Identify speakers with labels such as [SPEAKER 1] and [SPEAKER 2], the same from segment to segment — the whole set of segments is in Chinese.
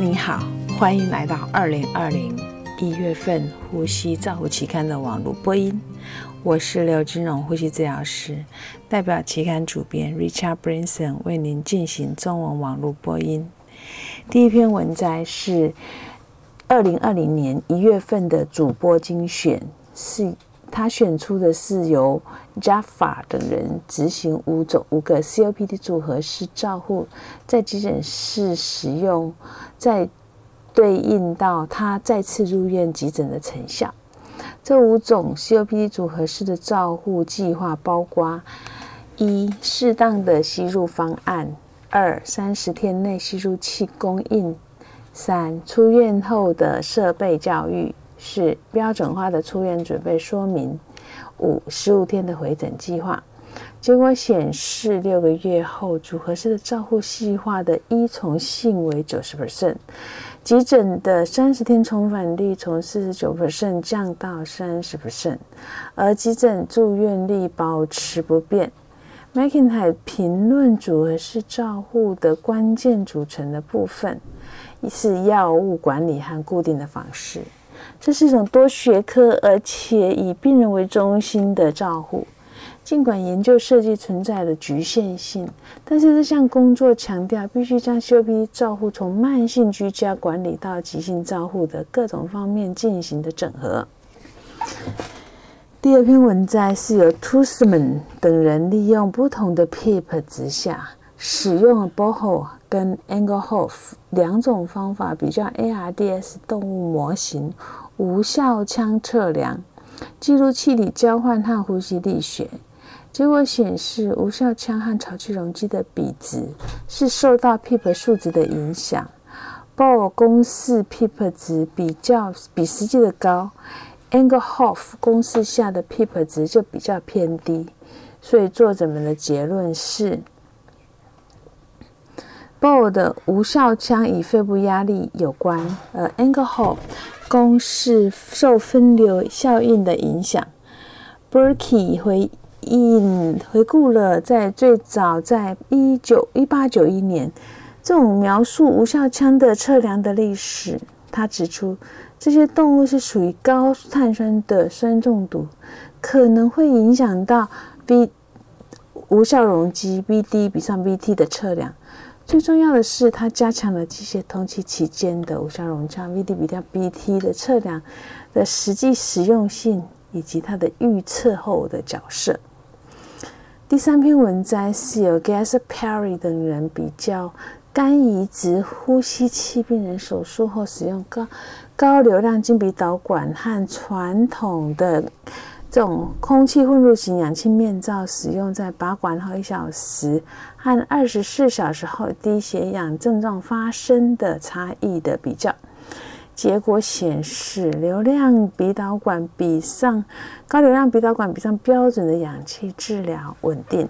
[SPEAKER 1] 您好，欢迎来到二零二零一月份《呼吸照护期刊》的网络播音。我是刘金荣呼吸治疗师，代表期刊主编 Richard Branson 为您进行中文网络播音。第一篇文摘是二零二零年一月份的主播精选，是他选出的是由 Jaffa 等人执行五种五个 COPD 组合式照护，在急诊室使用，在对应到他再次入院急诊的成效。这五种 COPD 组合式的照护计划包括：一、适当的吸入方案；二、三十天内吸入器供应；三、出院后的设备教育；四、标准化的出院准备说明；五、十五天的回诊计划。结果显示，六个月后，组合式的照护细化的依从性为九十 percent。急诊的三十天重返率从四十九 percent 降到三十 percent，而急诊住院率保持不变。麦肯海评论组合式照护的关键组成的部分是药物管理和固定的方式，这是一种多学科而且以病人为中心的照护。尽管研究设计存在的局限性，但是这项工作强调必须将 COP 照护从慢性居家管理到急性照护的各种方面进行的整合。第二篇文摘是由 Tusman 等人利用不同的 PEEP 之下，使用 Boho 跟 Engelhof 两种方法比较 ARDS 动物模型无效腔测量，记录气体交换和呼吸力学。结果显示，无效腔和潮气容积的比值是受到 PEEP 数值的影响。鲍尔公式 PEEP 值比较比实际的高，Engelhoff 公式下的 PEEP 值就比较偏低。所以作者们的结论是，鲍尔的无效腔与肺部压力有关，而 Engelhoff 公式受分流效应的影响。Burke 回。引回顾了在最早在一九一八九一年这种描述无效腔的测量的历史。他指出，这些动物是属于高碳酸的酸中毒，可能会影响到 B 无效容积 BD 比上 BT 的测量。最重要的是，它加强了机械通气期间的无效容腔 VD 比掉 BT 的测量的实际实用性以及它的预测后的角色。第三篇文摘是由 Gaspari 等人比较肝移植呼吸器病人手术后使用高高流量经鼻导管和传统的这种空气混入型氧气面罩使用在拔管后一小时和二十四小时后低血氧症状发生的差异的比较。结果显示，流量鼻导管比上高流量鼻导管比上标准的氧气治疗稳定，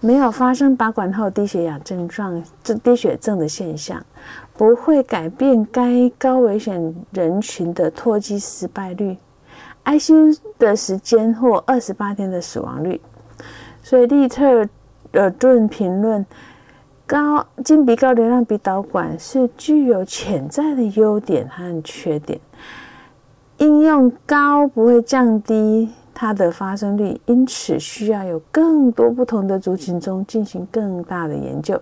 [SPEAKER 1] 没有发生拔管后低血氧症状、低血症的现象，不会改变该高危险人群的脱机失败率、ICU 的时间或二十八天的死亡率。所以利特尔顿评论。高金鼻高流量鼻导管是具有潜在的优点和缺点。应用高不会降低它的发生率，因此需要有更多不同的族群中进行更大的研究。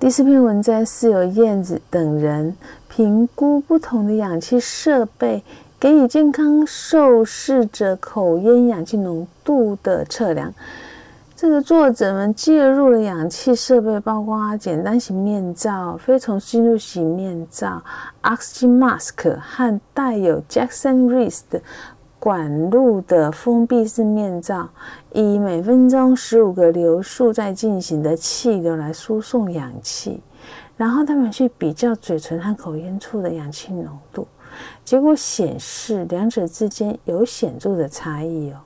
[SPEAKER 1] 第四篇文章是由燕子等人评估不同的氧气设备，给予健康受试者口咽氧气浓度的测量。这个作者们介入了氧气设备，包括简单型面罩、非从吸入型面罩 （oxygen mask） 和带有 Jackson Wrist 管路的封闭式面罩，以每分钟十五个流速在进行的气流来输送氧气。然后他们去比较嘴唇和口咽处的氧气浓度，结果显示两者之间有显著的差异哦。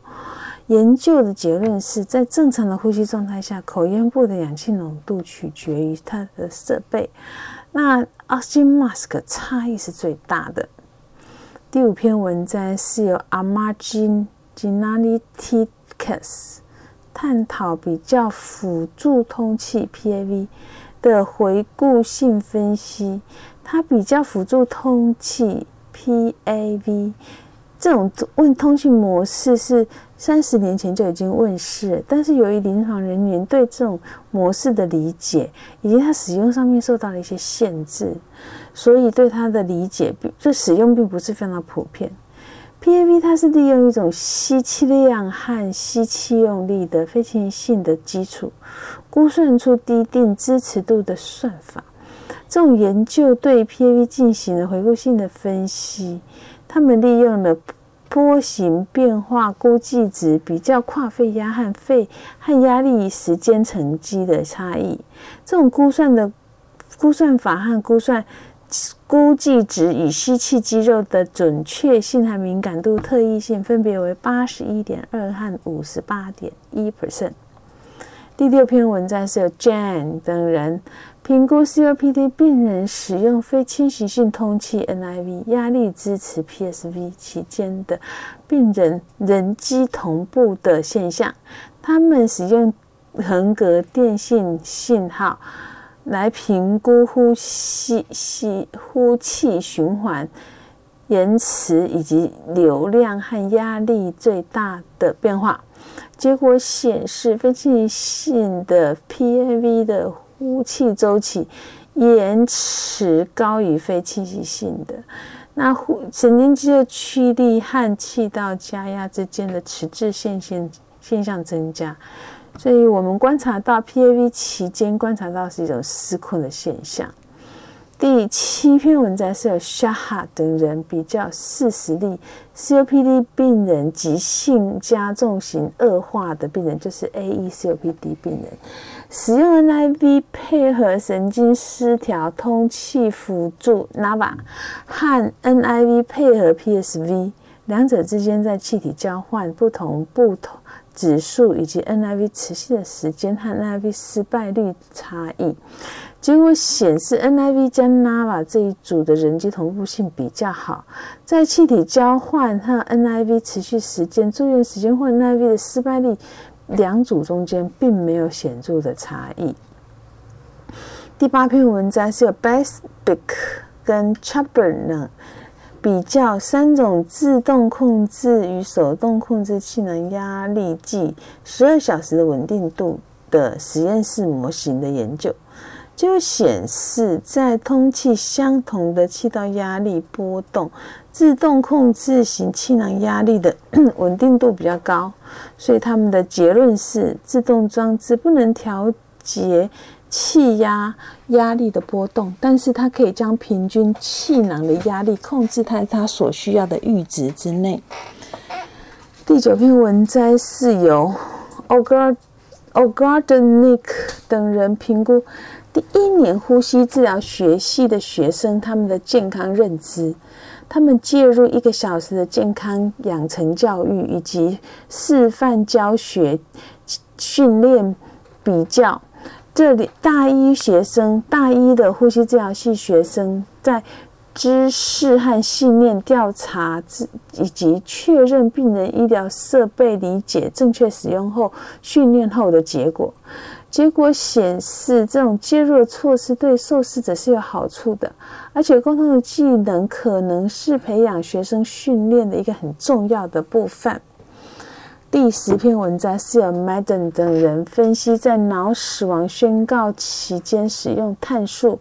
[SPEAKER 1] 研究的结论是在正常的呼吸状态下，口咽部的氧气浓度取决于它的设备。那 oxygen mask 差异是最大的。第五篇文章是由 Amagin Ginalitikas 探讨比较辅助通气 PAV 的回顾性分析，它比较辅助通气 PAV 这种问通讯模式是三十年前就已经问世，但是由于临床人员对这种模式的理解以及它使用上面受到了一些限制，所以对它的理解，就使用并不是非常普遍。PAV 它是利用一种吸气量和吸气用力的非线性的基础，估算出低定支持度的算法。这种研究对 PAV 进行了回顾性的分析，他们利用了波形变化估计值，比较跨肺压和肺和压力时间乘积的差异。这种估算的估算法和估算。估计值与吸气肌肉的准确性和敏感度特异性分别为八十一点二和五十八点一 percent。第六篇文章是由 Jane 等人评估 COPD 病人使用非侵袭性通气 NIV 压力支持 PSV 期间的病人人机同步的现象。他们使用横格电信信号。来评估呼吸、吸呼气循环延迟以及流量和压力最大的变化。结果显示，非侵入性的 PAV 的呼气周期延迟高于非侵袭性的。那呼神经肌肉驱力和气道加压之间的迟滞现现现象增加。所以我们观察到 PAV 期间观察到是一种失控的现象。第七篇文章是由 Shah 等人比较四十例 COPD 病人急性加重型恶化的病人，就是 AE COPD 病人，使用 NIV 配合神经失调通气辅助 NAVA 和 NIV 配合 PSV，两者之间在气体交换不同不同。指数以及 NIV 持续的时间和 NIV 失败率差异，结果显示 NIV 加 NAVA 这一组的人机同步性比较好，在气体交换和 NIV 持续时间、住院时间或 NIV 的失败率两组中间并没有显著的差异。第八篇文章是由 Bestbick 跟 Chapman。比较三种自动控制与手动控制气囊压力计十二小时的稳定度的实验室模型的研究，就显示在通气相同的气道压力波动，自动控制型气囊压力的 稳定度比较高。所以他们的结论是，自动装置不能调节。气压压力的波动，但是它可以将平均气囊的压力控制在它所需要的阈值之内。第九篇文摘是由 Ogard Ogardnik 等人评估一年呼吸治疗学系的学生他们的健康认知，他们介入一个小时的健康养成教育以及示范教学训练比较。这里大一学生，大一的呼吸治疗系学生，在知识和信念调查之以及确认病人医疗设备理解正确使用后，训练后的结果。结果显示，这种介入措施对受试者是有好处的，而且沟通的技能可能是培养学生训练的一个很重要的部分。第十篇文章是由 Madden 等人分析在脑死亡宣告期间使用碳素，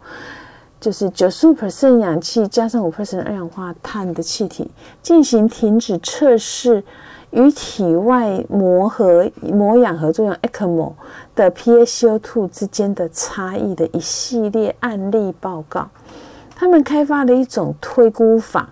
[SPEAKER 1] 就是九十五 percent 氧气加上五 percent 二氧化碳的气体进行停止测试与体外膜和膜氧合作用 ECMO 的 PaCO2 之间的差异的一系列案例报告。他们开发了一种推估法。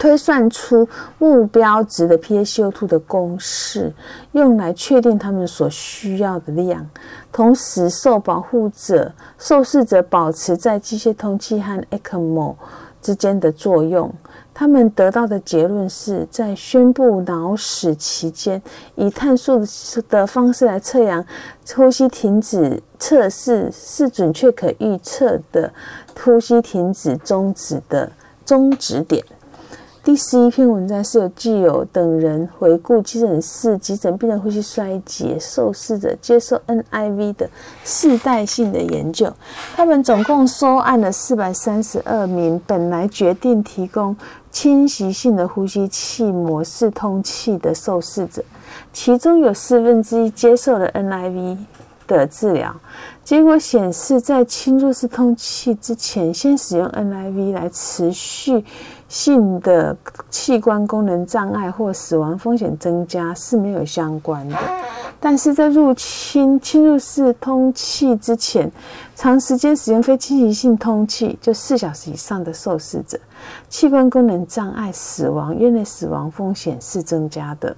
[SPEAKER 1] 推算出目标值的 PaCO2 的公式，用来确定他们所需要的量，同时受保护者、受试者保持在机械通气和 ECMO 之间的作用。他们得到的结论是在宣布脑死期间，以碳素的方式来测量呼吸停止测试，是准确可预测的呼吸停止终止的终止点。第十一篇文章是由具有等人回顾急诊室急诊病人呼吸衰竭受试者接受 NIV 的世代性的研究。他们总共收案了四百三十二名本来决定提供侵袭性的呼吸器模式通气的受试者，其中有四分之一接受了 NIV 的治疗。结果显示，在侵入式通气之前，先使用 NIV 来持续性的器官功能障碍或死亡风险增加是没有相关的。但是在入侵侵入式通气之前，长时间使用非侵袭性通气，就四小时以上的受试者，器官功能障碍、死亡、院内死亡风险是增加的。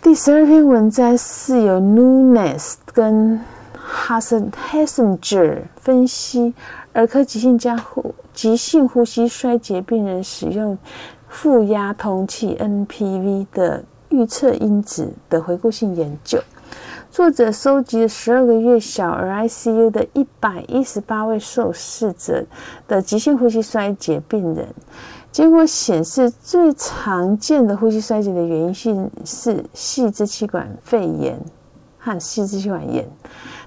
[SPEAKER 1] 第十二篇文章是由 Nunes 跟 Hassan Hassinger 分析儿科急性加呼急性呼吸衰竭病人使用负压通气 NPV 的预测因子的回顾性研究。作者收集了十二个月小儿 ICU 的一百一十八位受试者的急性呼吸衰竭病人，结果显示最常见的呼吸衰竭的原因性是细支气管肺炎和细支气管炎。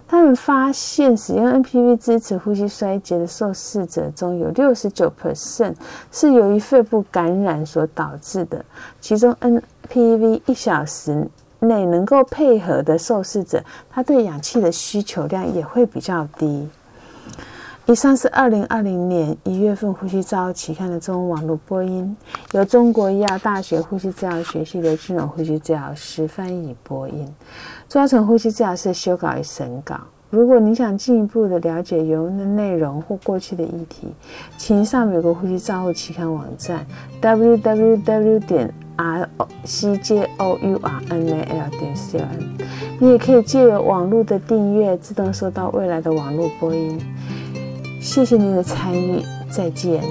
[SPEAKER 1] 他们发现，使用 NPV 支持呼吸衰竭的受试者中有六十九 percent 是由于肺部感染所导致的。其中，NPV 一小时内能够配合的受试者，他对氧气的需求量也会比较低。以上是二零二零年一月份《呼吸照期刊》的中文网络播音，由中国医药大学呼吸治疗学系刘俊荣呼吸治疗师翻译播音。抓成呼吸治疗师修稿与审稿。如果你想进一步的了解原文的内容或过去的议题，请上美国呼吸照护期刊网站 www 点 r c j o u r n a l 点 c o m。你也可以借由网络的订阅，自动收到未来的网络播音。谢谢您的参与，再见。